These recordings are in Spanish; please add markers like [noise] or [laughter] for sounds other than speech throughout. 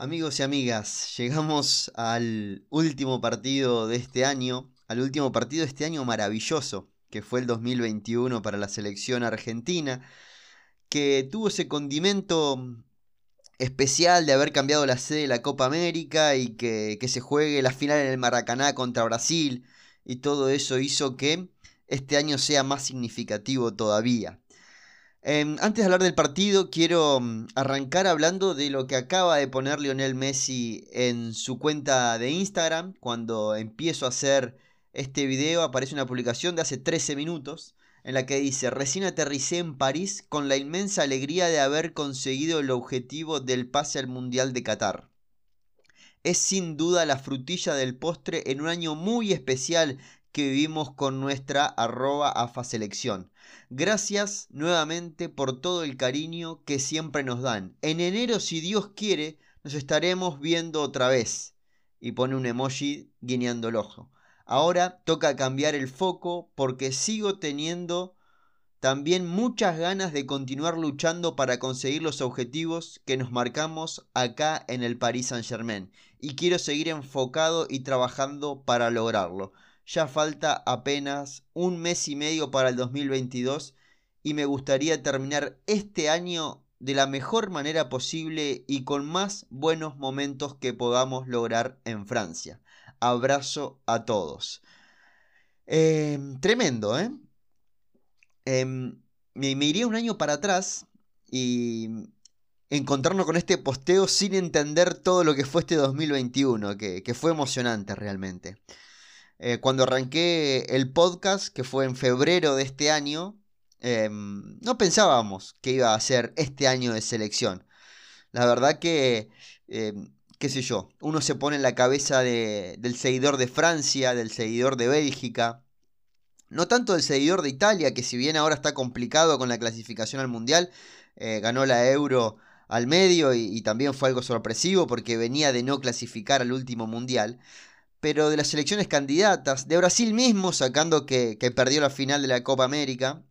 Amigos y amigas, llegamos al último partido de este año, al último partido de este año maravilloso, que fue el 2021 para la selección argentina, que tuvo ese condimento especial de haber cambiado la sede de la Copa América y que, que se juegue la final en el Maracaná contra Brasil, y todo eso hizo que este año sea más significativo todavía. Em, antes de hablar del partido, quiero mm, arrancar hablando de lo que acaba de poner Lionel Messi en su cuenta de Instagram. Cuando empiezo a hacer este video aparece una publicación de hace 13 minutos en la que dice, recién aterricé en París con la inmensa alegría de haber conseguido el objetivo del pase al Mundial de Qatar. Es sin duda la frutilla del postre en un año muy especial que vivimos con nuestra arroba AFA. Gracias nuevamente por todo el cariño que siempre nos dan. En enero, si Dios quiere, nos estaremos viendo otra vez. Y pone un emoji guiñando el ojo. Ahora toca cambiar el foco porque sigo teniendo también muchas ganas de continuar luchando para conseguir los objetivos que nos marcamos acá en el Paris Saint Germain. Y quiero seguir enfocado y trabajando para lograrlo. Ya falta apenas un mes y medio para el 2022 y me gustaría terminar este año de la mejor manera posible y con más buenos momentos que podamos lograr en Francia. Abrazo a todos. Em, tremendo, ¿eh? Em, me, iría un año para atrás y encontrarnos con este posteo sin entender todo lo que fue este 2021, que, que fue emocionante realmente. Eh, cuando arranqué el podcast, que fue en febrero de este año, em, no pensábamos que iba a ser este año de selección. La verdad que, em, qué sé yo, uno se pone en la cabeza del seguidor de Francia, del seguidor de Bélgica, no tanto del seguidor de Italia, que si bien ahora está complicado con la clasificación al Mundial, eh, ganó la Euro al medio y, y, también fue algo sorpresivo porque venía de no clasificar al último Mundial pero de las selecciones candidatas, de Brasil mismo, sacando que, perdió la final de la Copa América,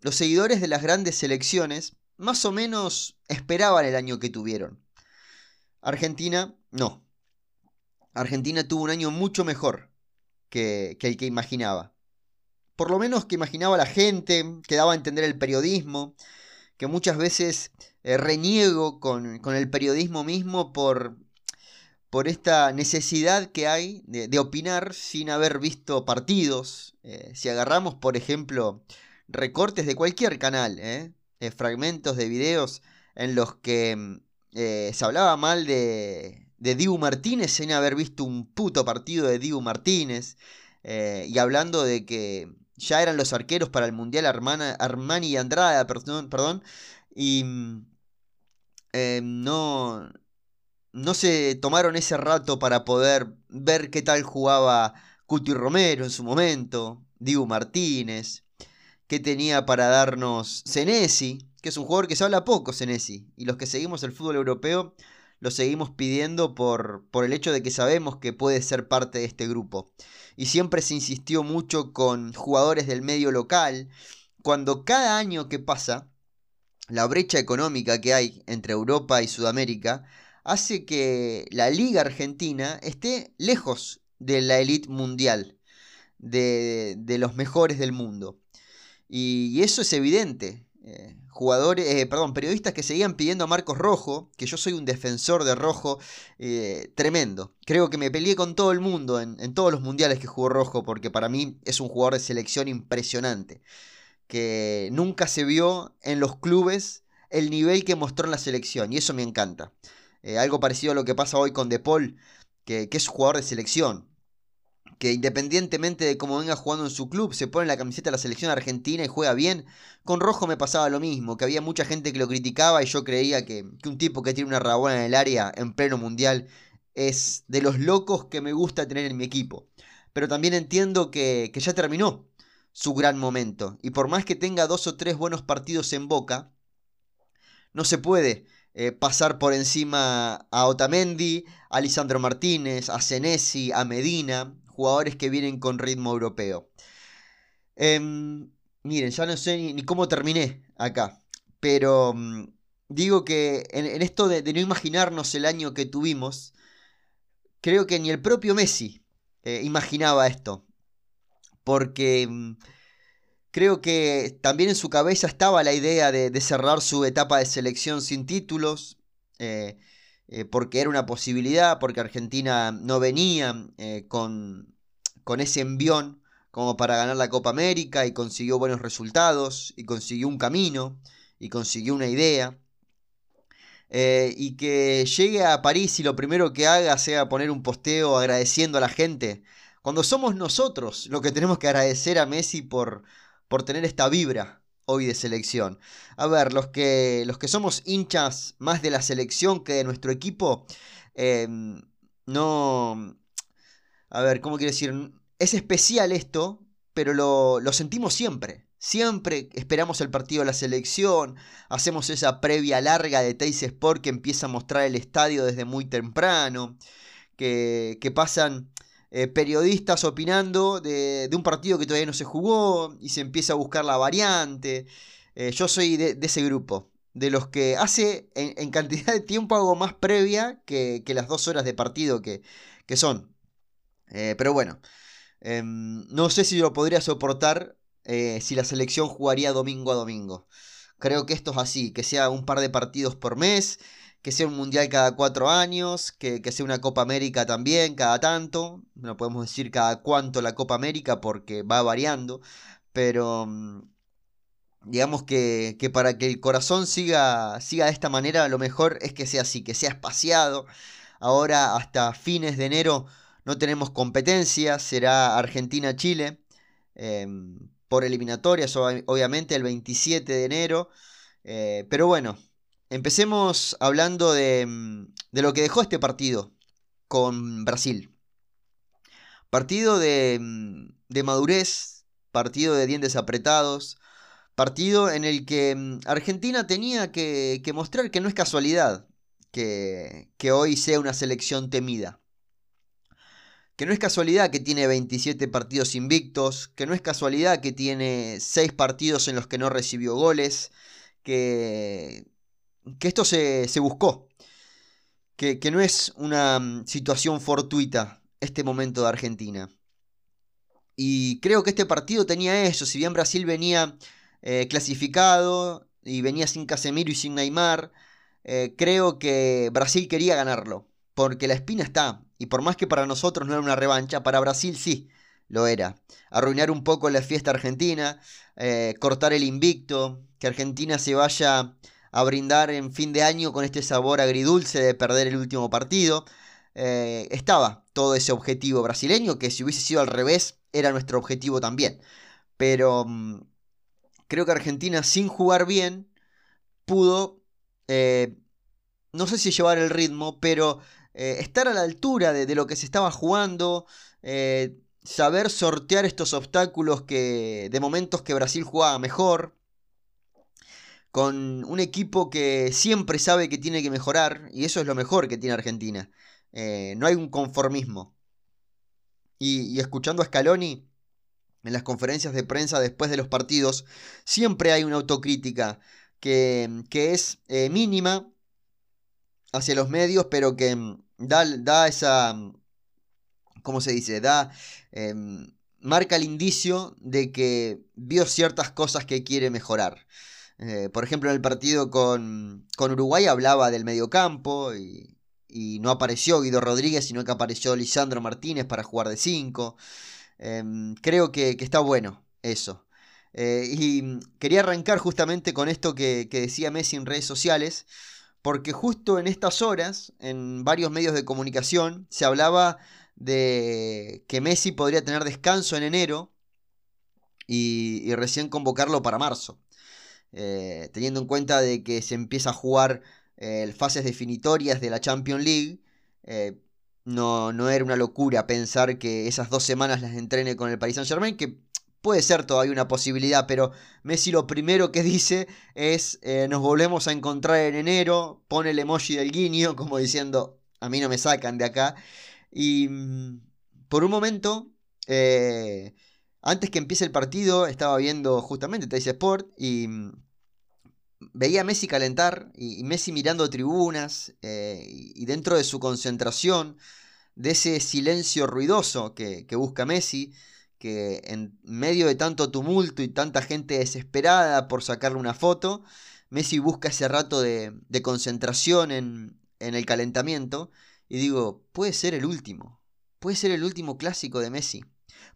los seguidores de las grandes selecciones más o menos esperaban el año que tuvieron. Argentina, no. Argentina tuvo un año mucho mejor que, el que imaginaba. Por lo menos que imaginaba la gente, que daba a entender el periodismo, que muchas veces eh, reniego con, con el periodismo mismo por por esta necesidad que hay de, opinar sin haber visto partidos. Eh, si agarramos, por ejemplo, recortes de cualquier canal, eh, fragmentos de videos en los que mm, eh, se hablaba mal de, de Dibu Martínez sin haber visto un puto partido de Dibu Martínez, y hablando de que ya eran los arqueros para el Mundial Armani y Andrada, perdón, perdón y mm, no, no se tomaron ese rato para poder ver qué tal jugaba Cuti Romero en su momento, Dibu Martínez, qué tenía para darnos Senesi, que es un jugador que se habla poco, Senesi, y los que seguimos el fútbol europeo lo seguimos pidiendo por, por el hecho de que sabemos que puede ser parte de este grupo. Y siempre se insistió mucho con jugadores del medio local, cuando cada año que pasa, la brecha económica que hay entre Europa y Sudamérica hace que la liga argentina esté lejos de la elite mundial, de, los mejores del mundo. Y, eso es evidente. Eh, jugadores, eh, perdón, periodistas que seguían pidiendo a Marcos Rojo, que yo soy un defensor de Rojo eh, tremendo. Creo que me peleé con todo el mundo en, en, todos los mundiales que jugó Rojo, porque para mí es un jugador de selección impresionante. Que nunca se vio en los clubes el nivel que mostró en la selección, y eso me encanta. Eh, algo parecido a lo que pasa hoy con De Paul, que, es jugador de selección. Que independientemente de cómo venga jugando en su club, se pone la camiseta de la selección argentina y juega bien. Con Rojo me pasaba lo mismo, que había mucha gente que lo criticaba y yo creía que, un tipo que tiene una rabona en el área en pleno mundial es de los locos que me gusta tener en mi equipo. Pero también entiendo que, que ya terminó su gran momento. Y por más que tenga dos o tres buenos partidos en boca, no se puede eh, pasar por encima a Otamendi, a Lisandro Martínez, a Senesi, a Medina, jugadores que vienen con ritmo europeo. Em, miren, ya no sé ni, cómo terminé acá, pero mm, digo que en, esto de, no imaginarnos el año que tuvimos, creo que ni el propio Messi eh, imaginaba esto. Porque mm, creo que también en su cabeza estaba la idea de, cerrar su etapa de selección sin títulos. Eh, eh, porque era una posibilidad, porque Argentina no venía con, con ese envión como para ganar la Copa América y consiguió buenos resultados y consiguió un camino y consiguió una idea. Eh, y que llegue a París y lo primero que haga sea poner un posteo agradeciendo a la gente. Cuando somos nosotros lo que tenemos que agradecer a Messi por, por tener esta vibra hoy de selección. A ver, los que, los que somos hinchas más de la selección que de nuestro equipo, em, no... A ver, ¿cómo quiero decir? Es especial esto, pero lo, lo sentimos siempre. Siempre esperamos el partido de la selección, hacemos esa previa larga de Teis Sport que empieza a mostrar el estadio desde muy temprano, que, pasan eh, periodistas opinando de, un partido que todavía no se jugó y se empieza a buscar la variante. Eh, yo soy de, ese grupo, de los que hace en, cantidad de tiempo hago más previa que, las dos horas de partido que, son. Eh, pero bueno, em, no sé si lo podría soportar si la selección jugaría domingo a domingo. Creo que esto es así, que sea un par de partidos por mes, que sea un mundial cada cuatro años, que, sea una Copa América también cada tanto. No podemos decir cada cuánto la Copa América porque va variando, pero mm, digamos que, que, para que el corazón siga, siga de esta manera, lo mejor es que sea así, que sea espaciado. Ahora hasta fines de enero no tenemos competencia, será Argentina-Chile. Em, por eliminatorias, obviamente, el 27 de enero. Eh, pero bueno, empecemos hablando de, mm, de, lo que dejó este partido con Brasil. Partido de, mm, de madurez, partido de dientes apretados, partido en el que mm, Argentina tenía que, mostrar que no es casualidad que, que hoy sea una selección temida que no es casualidad que tiene 27 partidos invictos, que no es casualidad que tiene 6 partidos en los que no recibió goles, que, que esto se, buscó, que, no es una mm, situación fortuita este momento de Argentina. Y creo que este partido tenía eso, si bien Brasil venía eh, clasificado y venía sin Casemiro y sin Neymar, eh, creo que Brasil quería ganarlo, porque la espina está, y por más que para nosotros no era una revancha, para Brasil sí lo era. Arruinar un poco la fiesta argentina, eh, cortar el invicto, que Argentina se vaya a brindar en fin de año con este sabor agridulce de perder el último partido. Eh, estaba todo ese objetivo brasileño, que si hubiese sido al revés, era nuestro objetivo también. Pero mm, creo que Argentina, sin jugar bien, pudo, eh, no sé si llevar el ritmo, pero eh, estar a la altura de, lo que se estaba jugando, saber sortear estos obstáculos que de momentos que Brasil jugaba mejor, con un equipo que siempre sabe que tiene que mejorar, y eso es lo mejor que tiene Argentina. Eh, no hay un conformismo. Y, escuchando a Scaloni en las conferencias de prensa después de los partidos, siempre hay una autocrítica que, que es mínima, hacia los medios, pero que mm, da, da esa, mm, ¿cómo se dice? Da, em, marca el indicio de que vio ciertas cosas que quiere mejorar. Eh, por ejemplo, en el partido con, con Uruguay hablaba del mediocampo y, y no apareció Guido Rodríguez, sino que apareció Lisandro Martínez para jugar de 5. Em, creo que, está bueno eso. Eh, y mm, quería arrancar justamente con esto que, que decía Messi en redes sociales, porque justo en estas horas, en varios medios de comunicación, se hablaba de que Messi podría tener descanso en enero y, recién convocarlo para marzo. Eh, teniendo en cuenta de que se empieza a jugar eh, fases definitorias de la Champions League, eh, no, no, era una locura pensar que esas dos semanas las entrene con el Paris Saint Germain, que Puede ser todavía una posibilidad, pero Messi lo primero que [laughs] dice es eh, nos volvemos a encontrar en enero, pone el emoji del guiño como diciendo a mí no me sacan de acá. Y mm, por un momento, antes que empiece el partido, estaba viendo justamente Teis Sport y mm, veía a Messi calentar y, Messi mirando tribunas eh, y dentro de su concentración, de ese silencio ruidoso que, busca Messi, que en medio de tanto tumulto y tanta gente desesperada por sacarle una foto, Messi busca ese rato de, concentración en, en el calentamiento y digo, puede ser el último, puede ser el último clásico de Messi,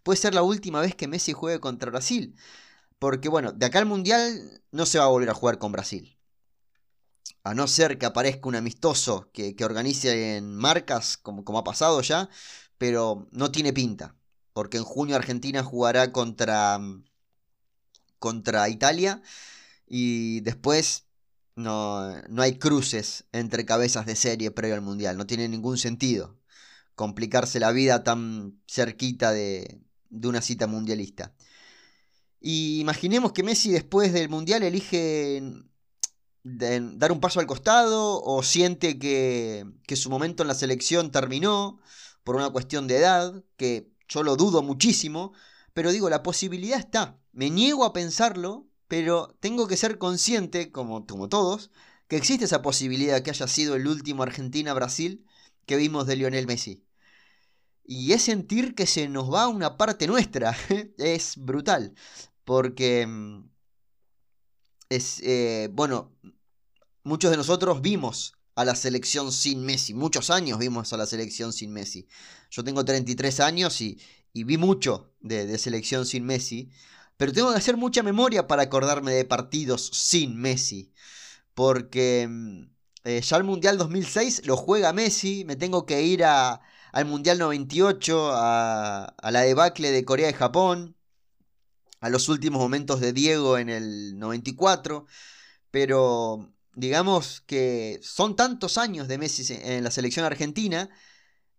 puede ser la última vez que Messi juegue contra Brasil. Porque bueno, de acá al Mundial no se va a volver a jugar con Brasil. A no ser que aparezca un amistoso que, organice en marcas, como, como ha pasado ya, pero no tiene pinta. Porque en junio Argentina jugará contra, contra Italia y después no, no, hay cruces entre cabezas de serie previo al Mundial. No tiene ningún sentido complicarse la vida tan cerquita de, de una cita mundialista. Y imaginemos que Messi después del Mundial elige dar un paso al costado o siente que, que su momento en la selección terminó por una cuestión de edad, que yo lo dudo muchísimo, pero digo, la posibilidad está. Me niego a pensarlo, pero tengo que ser consciente, como, como todos, que existe esa posibilidad que haya sido el último Argentina-Brasil que vimos de Lionel Messi. Y es sentir que se nos va una parte nuestra. [laughs] es brutal. Porque mm, es, eh, bueno, muchos de nosotros vimos a la selección sin Messi. Muchos años vimos a la selección sin Messi. Yo tengo 33 años y, vi mucho de, selección sin Messi. Pero tengo que hacer mucha memoria para acordarme de partidos sin Messi. Porque mm, eh, ya el Mundial 2006 lo juega Messi. Me tengo que ir a, al Mundial 98, a, a la debacle de Corea y Japón, a los últimos momentos de Diego en el 94, pero digamos que son tantos años de Messi en la selección argentina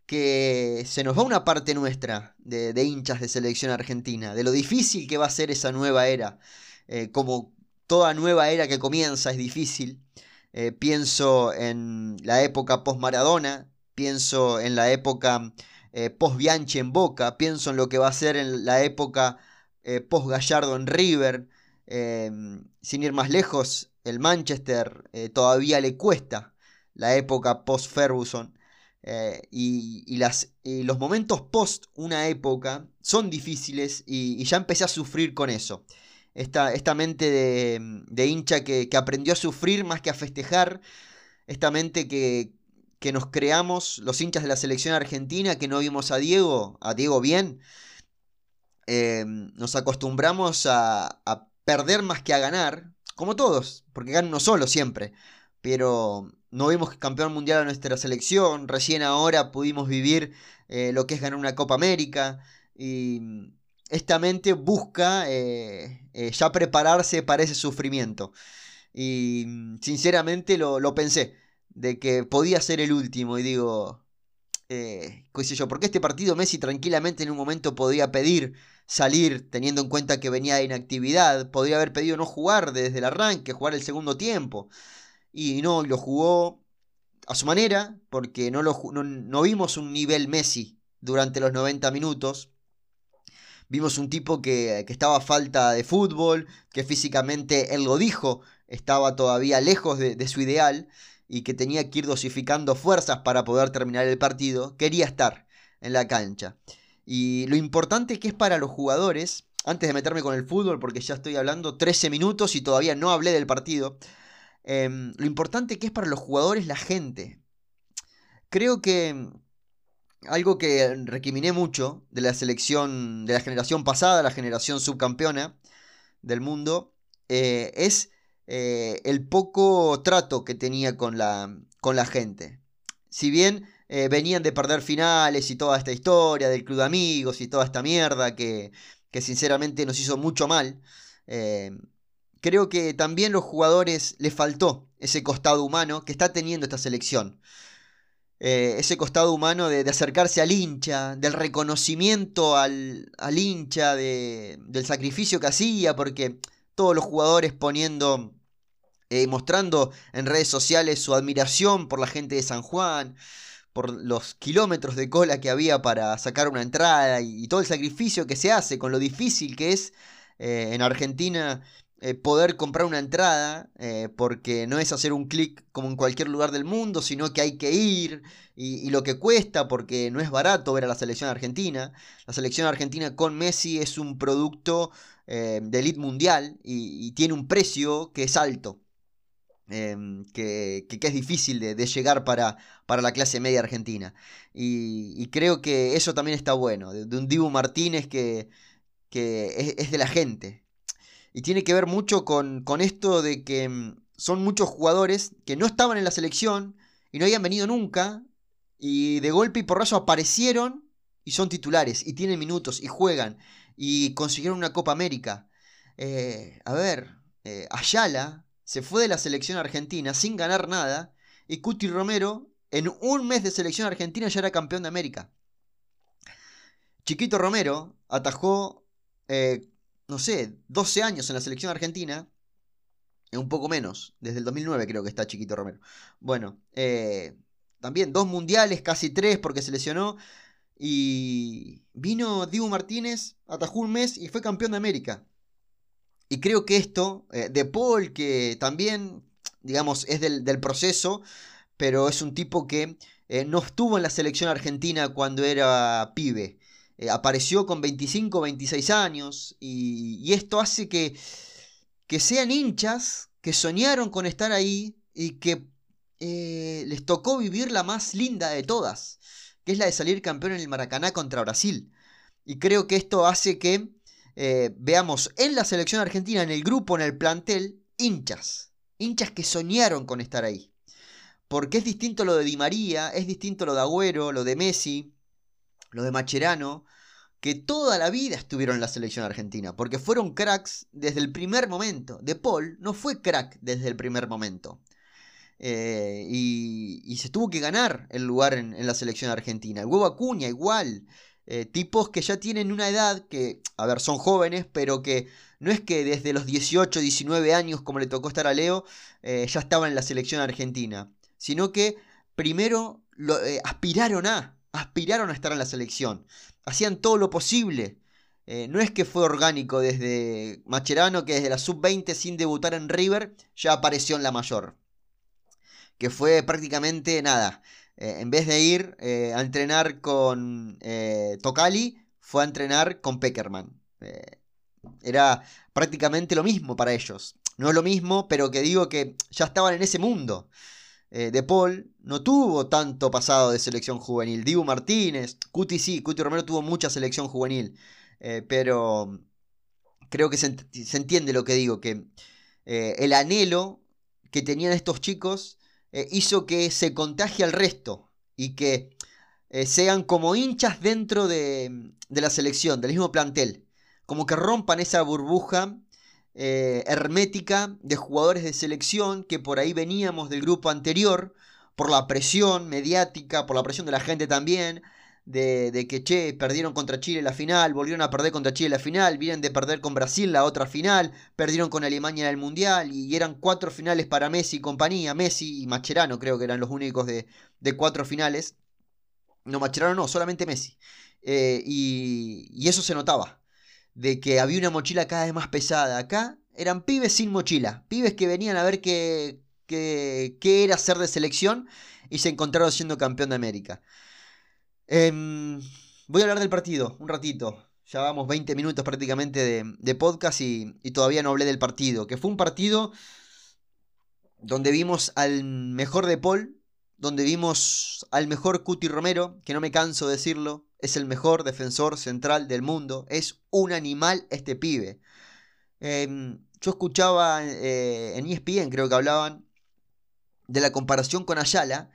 que se nos va una parte nuestra de, hinchas de selección argentina, de lo difícil que va a ser esa nueva era. Eh, como toda nueva era que comienza es difícil. Eh, pienso en la época post-Maradona, pienso en la época eh, post-Bianchi en Boca, pienso en lo que va a ser en la época eh, post-Gallardo en River, em, sin ir más lejos, el Manchester eh, todavía le cuesta la época post-Ferguson. Y, los momentos post una época son difíciles y, ya empecé a sufrir con eso. Esta, esta mente de, hincha que, que, aprendió a sufrir más que a festejar. Esta mente que, que nos creamos los hinchas de la selección argentina, que no vimos a Diego, a Diego bien, eh, nos acostumbramos a, perder más que a ganar, como todos, porque ganan uno solo siempre, pero no vimos campeón mundial a nuestra selección, recién ahora pudimos vivir eh, lo que es ganar una Copa América, y esta mente busca eh, ya prepararse para ese sufrimiento. Y sinceramente lo pensé de que podía ser el último y digo, eh, qué porque este partido Messi tranquilamente en un momento podía pedir salir teniendo en cuenta que venía de inactividad, podría haber pedido no jugar desde el arranque, jugar el segundo tiempo. Y no, lo jugó a su manera porque no, lo, no, vimos un nivel Messi durante los 90 minutos. Vimos un tipo que, que, estaba a falta de fútbol, que físicamente, él lo dijo, estaba todavía lejos de su ideal y que tenía que ir dosificando fuerzas para poder terminar el partido, quería estar en la cancha. Y lo importante que es para los jugadores, antes de meterme con el fútbol, porque ya estoy hablando 13 minutos y todavía no hablé del partido, em, lo importante que es para los jugadores la gente. Creo que algo que requiminé mucho de la selección, de la generación pasada, la generación subcampeona del mundo, eh, es eh, el poco trato que tenía con la, con la gente. Si bien eh, venían de perder finales y toda esta historia del club de amigos y toda esta mierda que, que sinceramente nos hizo mucho mal, eh, creo que también los jugadores les faltó ese costado humano que está teniendo esta selección. ese costado humano de, acercarse al hincha, del reconocimiento al, al hincha, de, del sacrificio que hacía, porque todos los jugadores poniendo eh, mostrando en redes sociales su admiración por la gente de San Juan, por los kilómetros de cola que había para sacar una entrada y, todo el sacrificio que se hace con lo difícil que es eh, en Argentina eh, poder comprar una entrada, porque no es hacer un clic como en cualquier lugar del mundo, sino que hay que ir y, lo que cuesta, porque no es barato ver a la selección argentina. La selección argentina con Messi es un producto de elite mundial y, tiene un precio que es alto. Em, que, es difícil de, llegar para, para, la clase media argentina. Y, creo que eso también está bueno, de, un Dibu Martínez que, es, de la gente, y tiene que ver mucho con, esto de que mm, son muchos jugadores que no estaban en la selección y no habían venido nunca. Y de golpe y porrazo aparecieron y son titulares y tienen minutos y juegan y consiguieron una Copa América. Eh, a ver, eh, Ayala se fue de la selección argentina sin ganar nada y Cuti Romero en un mes de selección argentina ya era campeón de América. Chiquito Romero atajó eh, no sé, 12 años en la selección argentina. Un poco menos, desde el 2009 creo que está Chiquito Romero. Bueno, eh, también dos mundiales, casi tres porque se lesionó. Y vino Dibu Martínez, atajó un mes y fue campeón de América. Y creo que esto, eh, de Paul, que también, digamos, es del, proceso, pero es un tipo que eh, no estuvo en la selección argentina cuando era pibe. Eh, apareció con 25, 26 años y, esto hace que, que, sean hinchas que soñaron con estar ahí y que les tocó vivir la más linda de todas, que es la de salir campeón en el Maracaná contra Brasil. Y creo que esto hace que eh, veamos en la selección argentina, en el grupo, en el plantel, hinchas. Hinchas que soñaron con estar ahí. Porque es distinto lo de Di María, es distinto lo de Agüero, lo de Messi, lo de Macherano, que toda la vida estuvieron en la selección argentina, porque fueron cracks desde el primer momento. De Paul no fue crack desde el primer momento. Eh, y, se tuvo que ganar el lugar en, la selección argentina. El huevo Acuña igual. Eh, tipos que ya tienen una edad que, a ver, son jóvenes, pero que no es que desde los 18, 19 años, como le tocó estar a Leo, eh, ya estaban en la selección argentina. Sino que primero lo, aspiraron a, aspiraron a estar en la selección. Hacían todo lo posible. Eh, no es que fue orgánico desde Macherano, que desde la sub-20 sin debutar en River ya apareció en la mayor. Que fue prácticamente nada. Eh, en vez de ir eh, a entrenar con Tocali, fue a entrenar con Peckerman. era prácticamente lo mismo para ellos. No es lo mismo, pero que digo que ya estaban en ese mundo. Eh, de Paul no tuvo tanto pasado de selección juvenil. Dibu Martínez, Cuti sí, Cuti Romero tuvo mucha selección juvenil. Eh, pero creo que se, entiende lo que digo, que eh, el anhelo que tenían estos chicos hizo que se contagie al resto y que sean como hinchas dentro de, de la selección, del mismo plantel. Como que rompan esa burbuja eh, hermética de jugadores de selección que por ahí veníamos del grupo anterior, por la presión mediática, por la presión de la gente también, de, que, che, perdieron contra Chile la final, volvieron a perder contra Chile la final, vienen de perder con Brasil la otra final, perdieron con Alemania en el Mundial y, eran cuatro finales para Messi y compañía, Messi y Macherano creo que eran los únicos de, cuatro finales. No, Macherano no, solamente Messi. Eh, y, y eso se notaba de que había una mochila cada vez más pesada. Acá eran pibes sin mochila, pibes que venían a ver qué, qué, era ser de selección y se encontraron siendo campeón de América. Em, voy a hablar del partido un ratito. Ya vamos 20 minutos prácticamente de, podcast y, todavía no hablé del partido. Que fue un partido donde vimos al mejor de Paul, donde vimos al mejor Cuti Romero, que no me canso de decirlo, es el mejor defensor central del mundo. Es un animal este pibe. Em, yo escuchaba eh, en ESPN, creo que hablaban de la comparación con Ayala.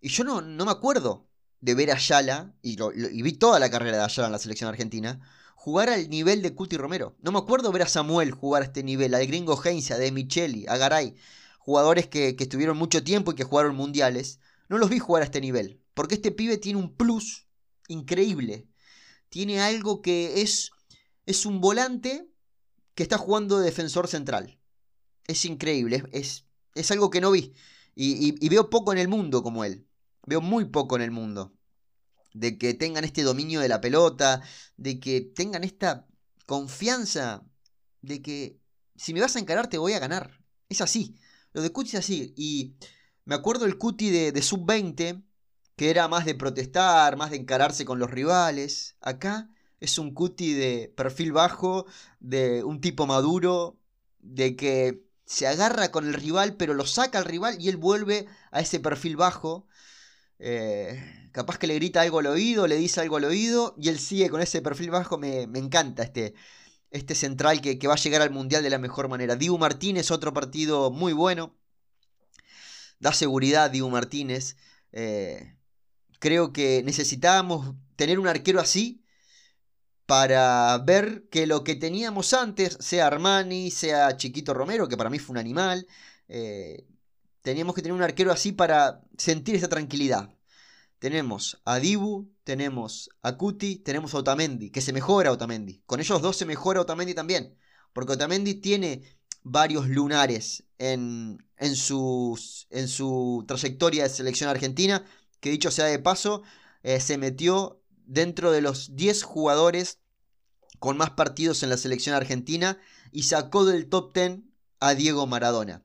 Y yo no, no me acuerdo de ver a Ayala, y, vi toda la carrera de Ayala en la selección argentina, jugar al nivel de Cuti Romero. No me acuerdo ver a Samuel jugar a este nivel, al gringo Heinz, a De Micheli, a Garay. Jugadores que, que estuvieron mucho tiempo y que jugaron mundiales. No los vi jugar a este nivel. Porque este pibe tiene un plus increíble. Tiene algo que es, es un volante que está jugando de defensor central. Es increíble, es, es algo que no vi. Y, veo poco en el mundo como él. Veo muy poco en el mundo. De que tengan este dominio de la pelota, de que tengan esta confianza de que si me vas a encarar te voy a ganar. Es así. Lo de Cuti es así. Y me acuerdo el Cuti de, de sub-20, que era más de protestar, más de encararse con los rivales. Acá es un Cuti de perfil bajo, de un tipo maduro, de que se agarra con el rival, pero lo saca al rival y él vuelve a ese perfil bajo. Eh, capaz que le grita algo al oído, le dice algo al oído y él sigue con ese perfil bajo. Me, encanta este, este central que, va a llegar al Mundial de la mejor manera. Dibu Martínez, otro partido muy bueno. Da seguridad Dibu Martínez. Eh, creo que necesitábamos tener un arquero así para ver que lo que teníamos antes, sea Armani, sea Chiquito Romero, que para mí fue un animal, eh, teníamos que tener un arquero así para sentir esa tranquilidad. Tenemos a Dibu, tenemos a Cuti, tenemos a Otamendi, que se mejora Otamendi. Con ellos dos se mejora Otamendi también, porque Otamendi tiene varios lunares en, en, en su trayectoria de selección argentina, que dicho sea de paso, eh, se metió dentro de los 10 jugadores con más partidos en la selección argentina y sacó del top 10 a Diego Maradona.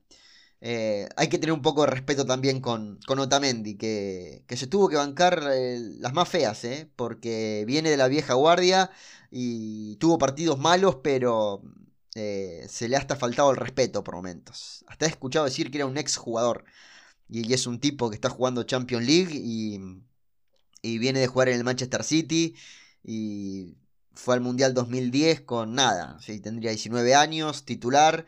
Eh, hay que tener un poco de respeto también con, con Otamendi, que, se tuvo que bancar eh, las más feas, eh, porque viene de la vieja guardia y tuvo partidos malos, pero se le ha hasta faltado el respeto por momentos. Hasta he escuchado decir que era un ex jugador y, es un tipo que está jugando Champions League y, y viene de jugar en el Manchester City y fue al Mundial 2010 con nada, ¿sí? tendría 19 años, titular,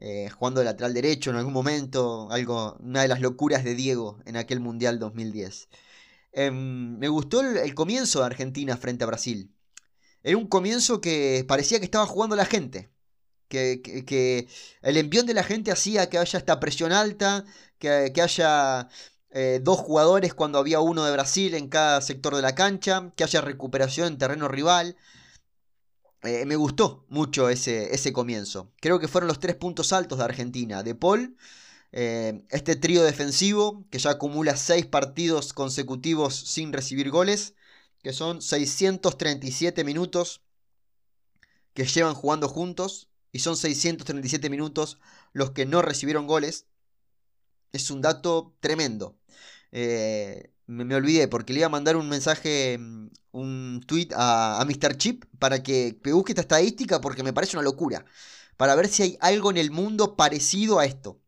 eh, jugando de lateral derecho en algún momento, algo, una de las locuras de Diego en aquel Mundial 2010. Em, me gustó el, comienzo de Argentina frente a Brasil. Era un comienzo que parecía que estaba jugando la gente. Que, el envión de la gente hacía que haya esta presión alta, que, haya eh, dos jugadores cuando había uno de Brasil en cada sector de la cancha, que haya recuperación en terreno rival. Eh, me gustó mucho ese, ese, comienzo. Creo que fueron los tres puntos altos de Argentina. De Paul, eh, este trío defensivo que ya acumula seis partidos consecutivos sin recibir goles, que son 637 minutos que llevan jugando juntos y son 637 minutos los que no recibieron goles. Es un dato tremendo. Eh, me, olvidé porque le iba a mandar un mensaje, mm, un tweet a, a Mr. Chip para que, busque esta estadística porque me parece una locura. Para ver si hay algo en el mundo parecido a esto.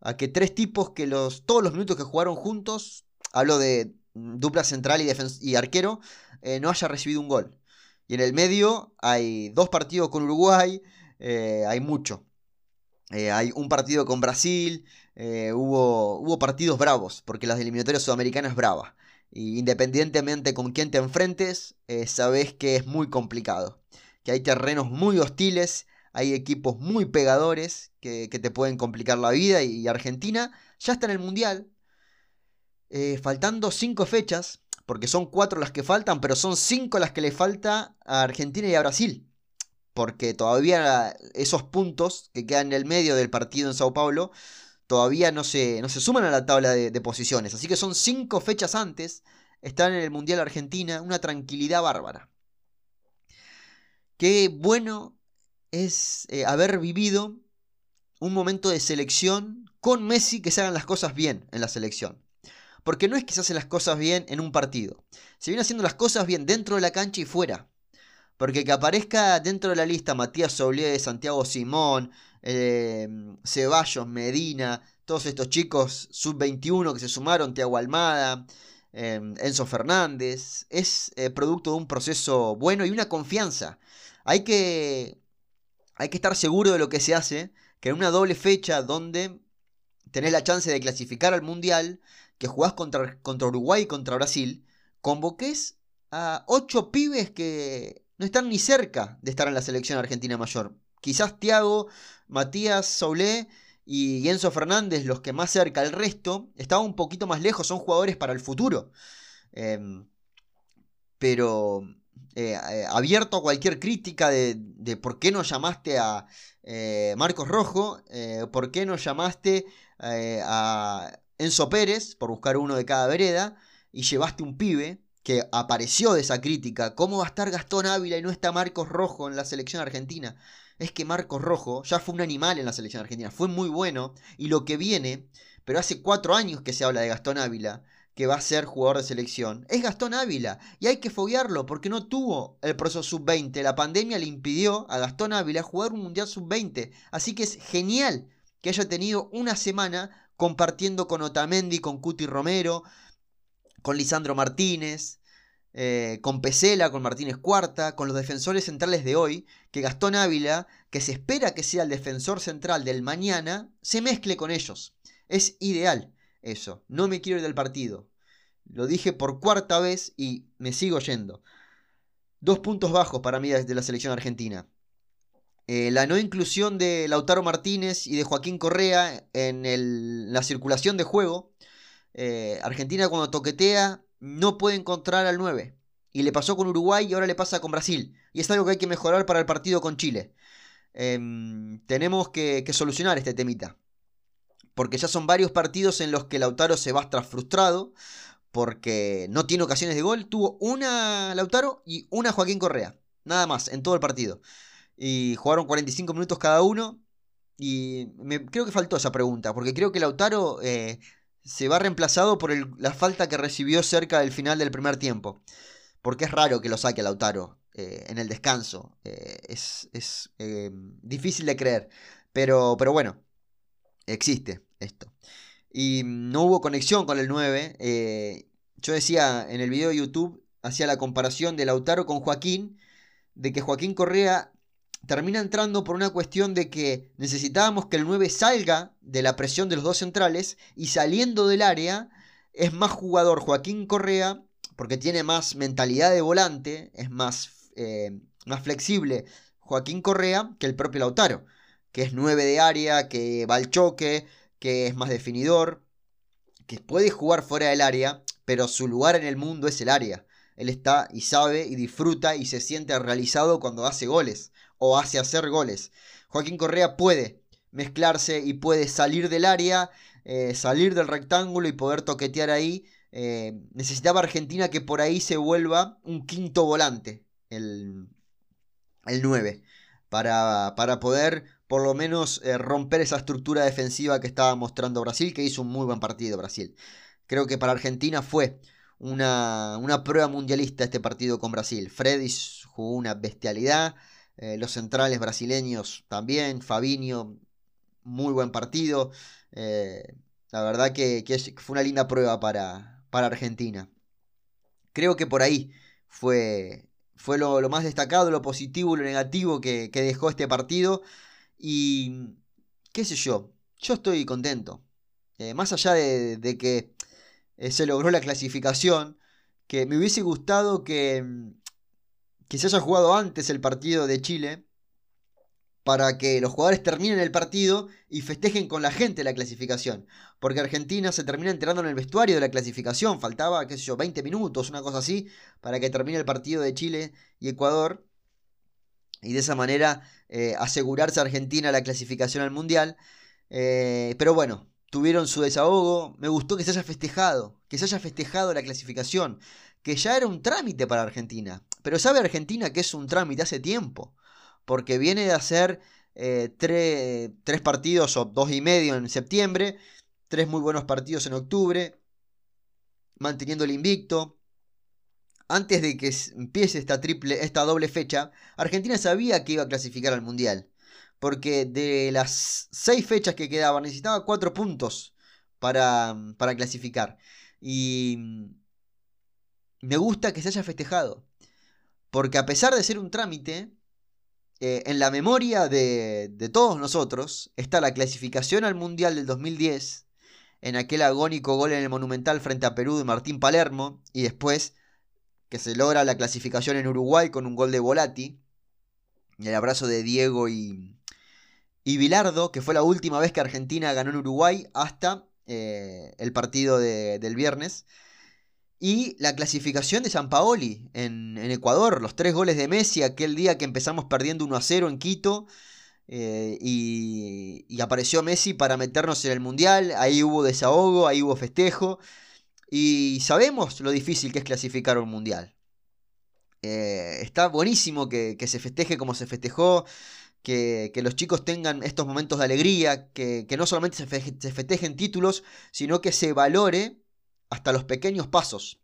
A que tres tipos que los, todos los minutos que jugaron juntos, hablo de mm, dupla central y, y arquero, eh, no haya recibido un gol. Y en el medio hay dos partidos con Uruguay, eh, hay mucho. Eh, hay un partido con Brasil, eh, hubo, hubo partidos bravos, porque las eliminatorias sudamericanas es brava. Y independientemente con quién te enfrentes, eh, sabes que es muy complicado. Que hay terrenos muy hostiles, hay equipos muy pegadores que, te pueden complicar la vida. Y, Argentina ya está en el Mundial, eh, faltando cinco fechas, porque son cuatro las que faltan, pero son cinco las que le falta a Argentina y a Brasil. Porque todavía esos puntos que quedan en el medio del partido en Sao Paulo todavía no se, no se suman a la tabla de, posiciones. Así que son cinco fechas antes, están en el Mundial Argentina, una tranquilidad bárbara. Qué bueno es eh, haber vivido un momento de selección con Messi que se hagan las cosas bien en la selección. Porque no es que se hacen las cosas bien en un partido. Se viene haciendo las cosas bien dentro de la cancha y fuera. Porque que aparezca dentro de la lista Matías Soblié, Santiago Simón, eh, Ceballos, Medina, todos estos chicos sub-21 que se sumaron, Tiago Almada, em, Enzo Fernández, es eh, producto de un proceso bueno y una confianza. Hay que, hay que estar seguro de lo que se hace, que en una doble fecha donde tenés la chance de clasificar al Mundial, que jugás contra, contra Uruguay y contra Brasil, convoques a ocho pibes que no están ni cerca de estar en la selección argentina mayor. Quizás Tiago, Matías Soulé y Enzo Fernández, los que más cerca, el resto, estaban un poquito más lejos, son jugadores para el futuro. Em, pero eh, eh, abierto a cualquier crítica de, por qué no llamaste a eh, Marcos Rojo, por qué no llamaste a Enzo Pérez, por buscar uno de cada vereda, y llevaste un pibe que apareció de esa crítica. ¿Cómo va a estar Gastón Ávila y no está Marcos Rojo en la selección argentina? Es que Marcos Rojo ya fue un animal en la selección argentina, fue muy bueno y lo que viene, pero hace cuatro años que se habla de Gastón Ávila, que va a ser jugador de selección, es Gastón Ávila y hay que foguearlo porque no tuvo el proceso sub-20, la pandemia le impidió a Gastón Ávila jugar un mundial sub-20, así que es genial que haya tenido una semana compartiendo con Otamendi, con Cuti Romero, con Lisandro Martínez, eh, con Pesela, con Martínez Cuarta, con los defensores centrales de hoy, que Gastón Ávila, que se espera que sea el defensor central del mañana, se mezcle con ellos. Es ideal eso. No me quiero ir del partido. Lo dije por cuarta vez y me sigo yendo. Dos puntos bajos para mí desde la selección argentina. Eh, la no inclusión de Lautaro Martínez y de Joaquín Correa en la circulación de juego. Eh, Argentina cuando toquetea no puede encontrar al 9. Y le pasó con Uruguay y ahora le pasa con Brasil. Y es algo que hay que mejorar para el partido con Chile. Em, tenemos que, solucionar este temita. Porque ya son varios partidos en los que Lautaro se va estar frustrado. Porque no tiene ocasiones de gol. Tuvo una Lautaro y una Joaquín Correa. Nada más en todo el partido. Y jugaron 45 minutos cada uno. Y me, creo que faltó esa pregunta. Porque creo que Lautaro eh, se va reemplazado por la falta que recibió cerca del final del primer tiempo. Porque es raro que lo saque Lautaro eh, en el descanso. Eh, es, eh, difícil de creer. Pero, pero bueno, existe esto. Y no hubo conexión con el 9. yo decía en el video de YouTube, hacía la comparación de Lautaro con Joaquín, de que Joaquín Correa termina entrando por una cuestión de que necesitábamos que el 9 salga de la presión de los dos centrales y saliendo del área es más jugador Joaquín Correa porque tiene más mentalidad de volante, es más, eh, más flexible Joaquín Correa que el propio Lautaro, que es 9 de área, que va al choque, que es más definidor, que puede jugar fuera del área, pero su lugar en el mundo es el área. Él está y sabe y disfruta y se siente realizado cuando hace goles o hace hacer goles. Joaquín Correa puede mezclarse y puede salir del área, eh, salir del rectángulo y poder toquetear ahí. Eh, necesitaba Argentina que por ahí se vuelva un quinto volante, el, el 9, para, para, poder por lo menos eh, romper esa estructura defensiva que estaba mostrando Brasil, que hizo un muy buen partido Brasil. Creo que para Argentina fue una, una prueba mundialista este partido con Brasil. Freddy jugó una bestialidad. Eh, los centrales brasileños también, Fabinho, muy buen partido. Eh, la verdad que, fue una linda prueba para, para, Argentina. Creo que por ahí fue, fue lo, más destacado, lo positivo, lo negativo que, dejó este partido. Y qué sé yo, yo estoy contento. Eh, más allá de que se logró la clasificación, que me hubiese gustado que que se haya jugado antes el partido de Chile para que los jugadores terminen el partido y festejen con la gente la clasificación. Porque Argentina se termina enterando en el vestuario de la clasificación. Faltaba, qué sé yo, 20 minutos, una cosa así, para que termine el partido de Chile y Ecuador. Y de esa manera eh, asegurarse a Argentina la clasificación al Mundial. Eh, pero bueno, tuvieron su desahogo. Me gustó que se haya festejado, que se haya festejado la clasificación que ya era un trámite para Argentina. Pero sabe Argentina que es un trámite hace tiempo, porque viene de hacer eh, tres partidos o dos y medio en septiembre, tres muy buenos partidos en octubre, manteniendo el invicto. Antes de que empiece esta, triple, esta doble fecha, Argentina sabía que iba a clasificar al Mundial. Porque de las seis fechas que quedaban necesitaba cuatro puntos para, para clasificar. Y me gusta que se haya festejado. Porque a pesar de ser un trámite, eh, en la memoria de, todos nosotros está la clasificación al Mundial del 2010, en aquel agónico gol en el Monumental frente a Perú de Martín Palermo, y después que se logra la clasificación en Uruguay con un gol de Volati, y el abrazo de Diego y, y Bilardo, que fue la última vez que Argentina ganó en Uruguay hasta eh, el partido del viernes. Y la clasificación de San Paoli en, Ecuador, los tres goles de Messi aquel día que empezamos perdiendo 1 a 0 en Quito. Eh, y, apareció Messi para meternos en el Mundial. Ahí hubo desahogo, ahí hubo festejo. Y sabemos lo difícil que es clasificar un Mundial. Eh, está buenísimo que, se festeje como se festejó. que, los chicos tengan estos momentos de alegría, que, no solamente se, festejen títulos, sino que se valore hasta los pequeños pasos.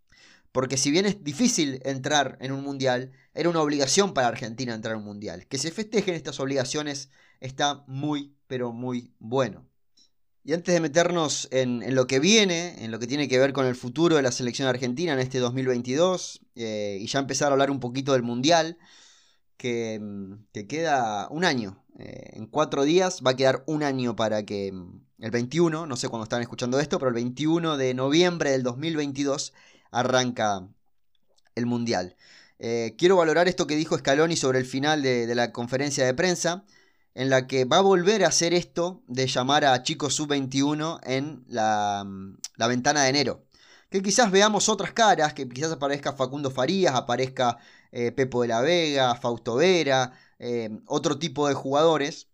Porque si bien es difícil entrar en un mundial, era una obligación para Argentina entrar en un mundial. Que se festejen estas obligaciones está muy, pero muy bueno. Y antes de meternos en, lo que viene, en lo que tiene que ver con el futuro de la selección argentina en este 2022, eh, y ya empezar a hablar un poquito del mundial, que, mm, queda un año. Eh, en cuatro días va a quedar un año para que mm, el 21, no sé cuándo están escuchando esto, pero el 21 de noviembre del 2022 arranca el mundial. Eh, quiero valorar esto que dijo Scaloni sobre el final de, la conferencia de prensa, en la que va a volver a hacer esto de llamar a chicos sub-21 en la, ventana de enero que quizás veamos otras caras, que quizás aparezca Facundo Farías, aparezca eh, Pepo de la Vega, Fausto Vera, eh, otro tipo de jugadores,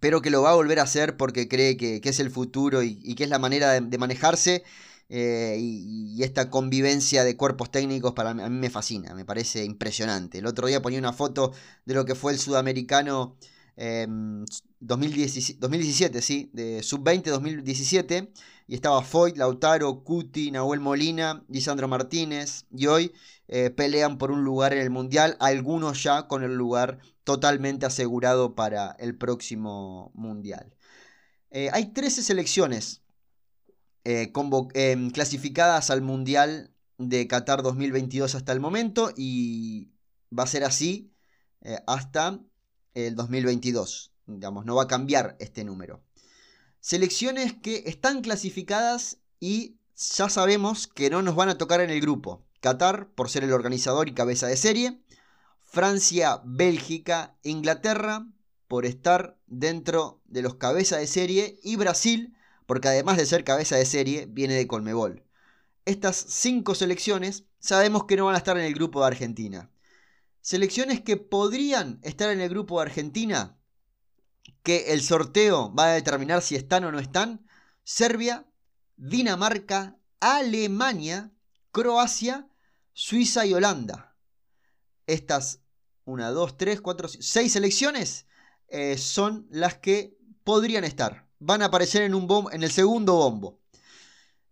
pero que lo va a volver a hacer porque cree que, es el futuro y, que es la manera de, manejarse. Eh, y, esta convivencia de cuerpos técnicos para a mí me fascina, me parece impresionante. El otro día ponía una foto de lo que fue el sudamericano 2017, em, sí, de sub-20 2017, y estaba Foyt, Lautaro, Cuti, Nahuel Molina, Lisandro Martínez, y hoy eh, pelean por un lugar en el Mundial, algunos ya con el lugar totalmente asegurado para el próximo Mundial. Eh, hay 13 selecciones eh, em, clasificadas al Mundial de Qatar 2022 hasta el momento y va a ser así hasta el 2022. Digamos, no va a cambiar este número. Selecciones que están clasificadas y ya sabemos que no nos van a tocar en el grupo. Qatar, por ser el organizador y cabeza de serie. Francia, Bélgica, Inglaterra, por estar dentro de los cabezas de serie. Y Brasil, porque además de ser cabeza de serie, viene de Colmebol. Estas cinco selecciones sabemos que no van a estar en el grupo de Argentina. Selecciones que podrían estar en el grupo de Argentina, que el sorteo va a determinar si están o no están. Serbia, Dinamarca, Alemania, Croacia, Suiza y Holanda. Estas, una, dos, tres, cuatro, seis selecciones eh, son las que podrían estar. Van a aparecer en, un en el segundo bombo.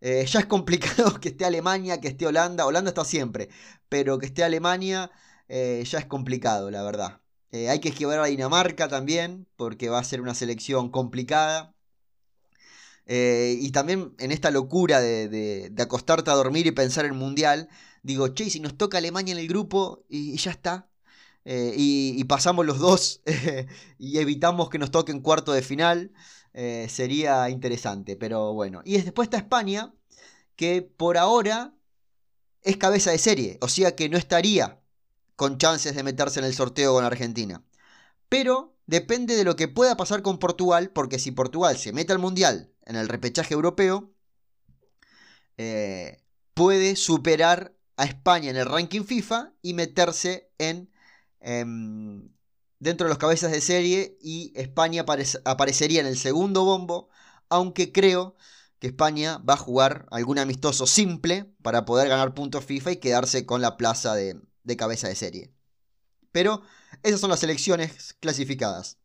Eh, ya es complicado [laughs] que esté Alemania, que esté Holanda. Holanda está siempre. Pero que esté Alemania eh, ya es complicado, la verdad. Hay que esquivar a Dinamarca también, porque va a ser una selección complicada. Y también en esta locura de, acostarte a dormir y pensar en mundial, digo, che, si nos toca Alemania en el grupo y, ya está. y, pasamos los dos [laughs] y evitamos que nos toque en cuarto de final, sería interesante, pero bueno. Y después está España, que por ahora es cabeza de serie, o sea que no estaría con chances de meterse en el sorteo con Argentina. Pero depende de lo que pueda pasar con Portugal, porque si Portugal se mete al Mundial en el repechaje europeo, eh, puede superar a España en el ranking FIFA y meterse en em, dentro de los cabezas de serie y España aparecería en el segundo bombo, aunque creo que España va a jugar algún amistoso simple para poder ganar puntos FIFA y quedarse con la plaza de, de cabeza de serie. Pero esas son las elecciones clasificadas.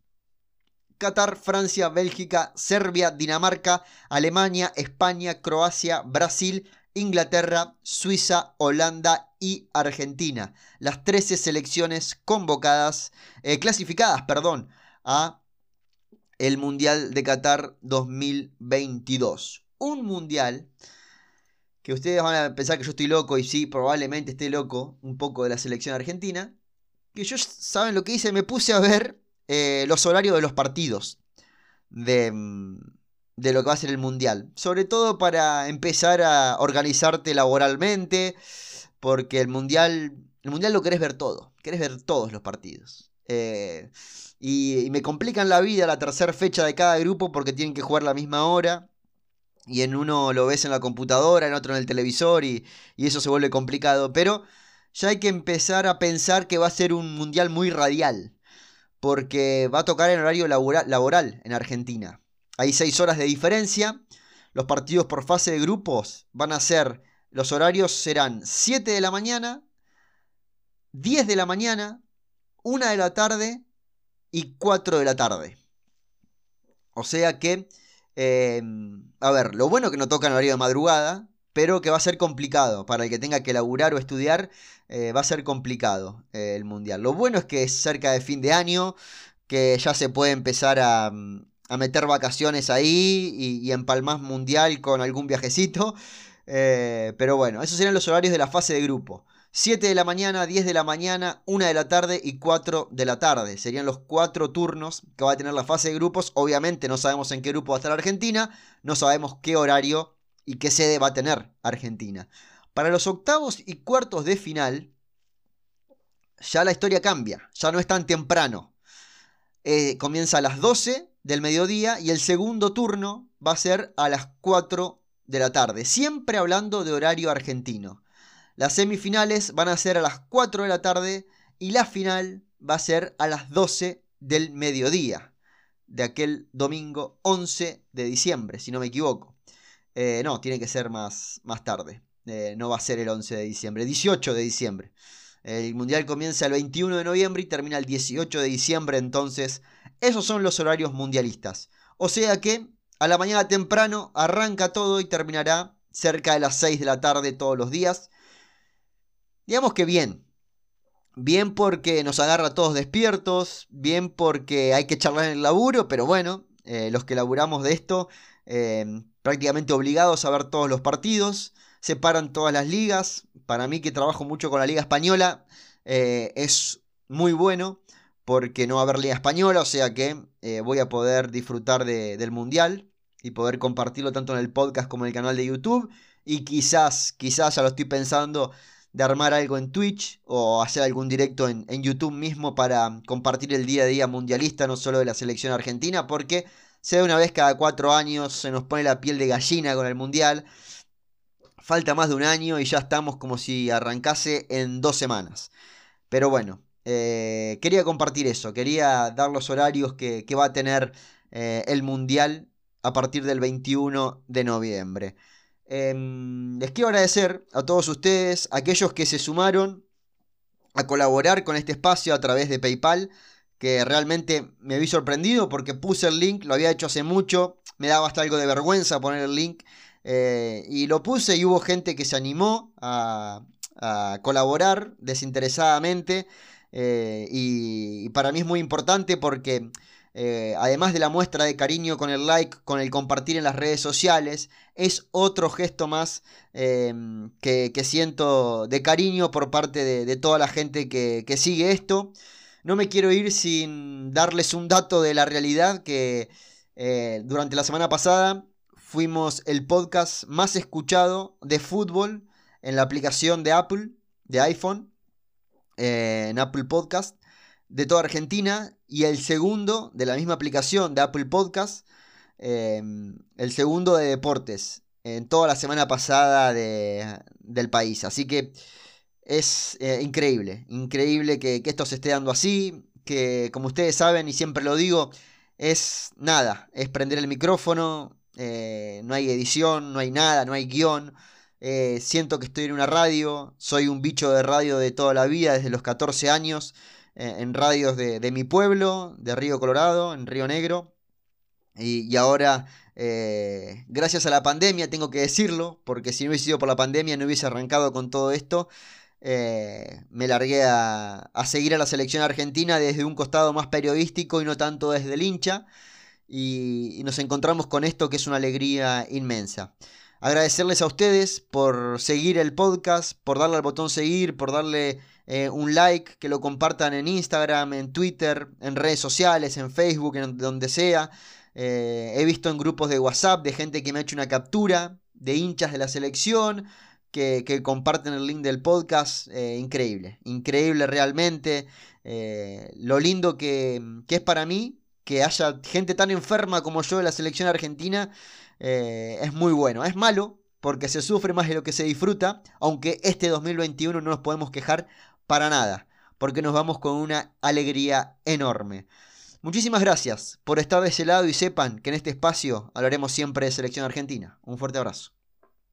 Qatar, Francia, Bélgica, Serbia, Dinamarca, Alemania, España, Croacia, Brasil, Inglaterra, Suiza, Holanda y Argentina. Las 13 selecciones convocadas, eh, clasificadas, perdón, a el Mundial de Qatar 2022. Un mundial que ustedes van a pensar que yo estoy loco y sí, probablemente esté loco un poco de la selección argentina, que yo, ¿saben lo que hice? Me puse a ver eh, los horarios de los partidos de, mm, de lo que va a ser el Mundial. Sobre todo para empezar a organizarte laboralmente, porque el Mundial, el Mundial lo querés ver todo, querés ver todos los partidos. Eh, y, y me complican la vida la tercera fecha de cada grupo porque tienen que jugar la misma hora y en uno lo ves en la computadora, en otro en el televisor y, eso se vuelve complicado. Pero ya hay que empezar a pensar que va a ser un mundial muy radial, porque va a tocar en horario laboral, en Argentina. Hay seis horas de diferencia, los partidos por fase de grupos van a ser, los horarios serán 7 de la mañana, 10 de la mañana, 1 de la tarde y 4 de la tarde. O sea que, eh, a ver, lo bueno que no toca en horario de madrugada, pero que va a ser complicado. Para el que tenga que laburar o estudiar, eh, va a ser complicado eh, el mundial. Lo bueno es que es cerca de fin de año, que ya se puede empezar a, meter vacaciones ahí y, y empalmar mundial con algún viajecito. [laughs] pero bueno, esos serían los horarios de la fase de grupo. 7 de la mañana, 10 de la mañana, 1 de la tarde y 4 de la tarde. Serían los cuatro turnos que va a tener la fase de grupos. Obviamente no sabemos en qué grupo va a estar Argentina, no sabemos qué horario y qué sede va a tener Argentina. Para los octavos y cuartos de final, ya la historia cambia, ya no es tan temprano. Eh, comienza a las 12 del mediodía y el segundo turno va a ser a las 4 de la tarde, siempre hablando de horario argentino. Las semifinales van a ser a las 4 de la tarde y la final va a ser a las 12 del mediodía de aquel domingo 11 de diciembre, si no me equivoco. Eh, no, tiene que ser más, más tarde. Eh, no va a ser el 11 de diciembre, 18 de diciembre. El Mundial comienza el 21 de noviembre y termina el 18 de diciembre, entonces esos son los horarios mundialistas. O sea que a la mañana temprano arranca todo y terminará cerca de las 6 de la tarde todos los días. Digamos que bien. Bien porque nos agarra todos despiertos, bien porque hay que charlar en el laburo, pero bueno, eh, los que laburamos de esto, em, prácticamente obligados a ver todos los partidos, se paran todas las ligas. Para mí que trabajo mucho con la Liga Española, eh, es muy bueno porque no va a haber Liga Española, o sea que eh, voy a poder disfrutar del Mundial y poder compartirlo tanto en el podcast como en el canal de YouTube. Y quizás, quizás ya lo estoy pensando, de armar algo en Twitch o hacer algún directo en, YouTube mismo para compartir el día a día mundialista, no solo de la selección argentina, porque se da una vez cada cuatro años, se nos pone la piel de gallina con el mundial. Falta más de un año y ya estamos como si arrancase en dos semanas. Pero bueno, eh, quería compartir eso, quería dar los horarios que, va a tener eh, el mundial a partir del 21 de noviembre. Em, les quiero agradecer a todos ustedes, aquellos que se sumaron a colaborar con este espacio a través de PayPal, que realmente me vi sorprendido porque puse el link, lo había hecho hace mucho, me daba hasta algo de vergüenza poner el link, eh, y lo puse y hubo gente que se animó a, colaborar desinteresadamente, eh, y para mí es muy importante porque eh, además de la muestra de cariño con el like, con el compartir en las redes sociales, es otro gesto más em, que, siento de cariño por parte de, toda la gente que, sigue esto. No me quiero ir sin darles un dato de la realidad que eh, durante la semana pasada fuimos el podcast más escuchado de fútbol en la aplicación de Apple, de iPhone, eh, en Apple Podcast de toda Argentina y el segundo de la misma aplicación de Apple Podcast, em, el segundo de deportes en toda la semana pasada del país. Así que es eh, increíble, increíble que, esto se esté dando así, que como ustedes saben y siempre lo digo, es nada, es prender el micrófono, eh, no hay edición, no hay nada, no hay guion. Eh, siento que estoy en una radio, soy un bicho de radio de toda la vida, desde los 14 años. Eh, en radios de, mi pueblo, de Río Colorado, en Río Negro. Y, ahora, eh, gracias a la pandemia, tengo que decirlo, porque si no hubiese sido por la pandemia no hubiese arrancado con todo esto. Me largué a, seguir a la selección argentina desde un costado más periodístico y no tanto desde el hincha. y nos encontramos con esto que es una alegría inmensa. Agradecerles a ustedes por seguir el podcast, por darle al botón seguir, por darle eh, un like, que lo compartan en Instagram, en Twitter, en redes sociales, en Facebook, en donde sea. Eh, he visto en grupos de WhatsApp de gente que me ha hecho una captura de hinchas de la selección. Que, comparten el link del podcast, eh, increíble, increíble realmente. lo lindo que, que es para mí que haya gente tan enferma como yo de la selección argentina es muy bueno. Es malo porque se sufre más de lo que se disfruta, aunque este 2021 no nos podemos quejar para nada, porque nos vamos con una alegría enorme. Muchísimas gracias por estar de ese lado y sepan que en este espacio hablaremos siempre de selección argentina. Un fuerte abrazo.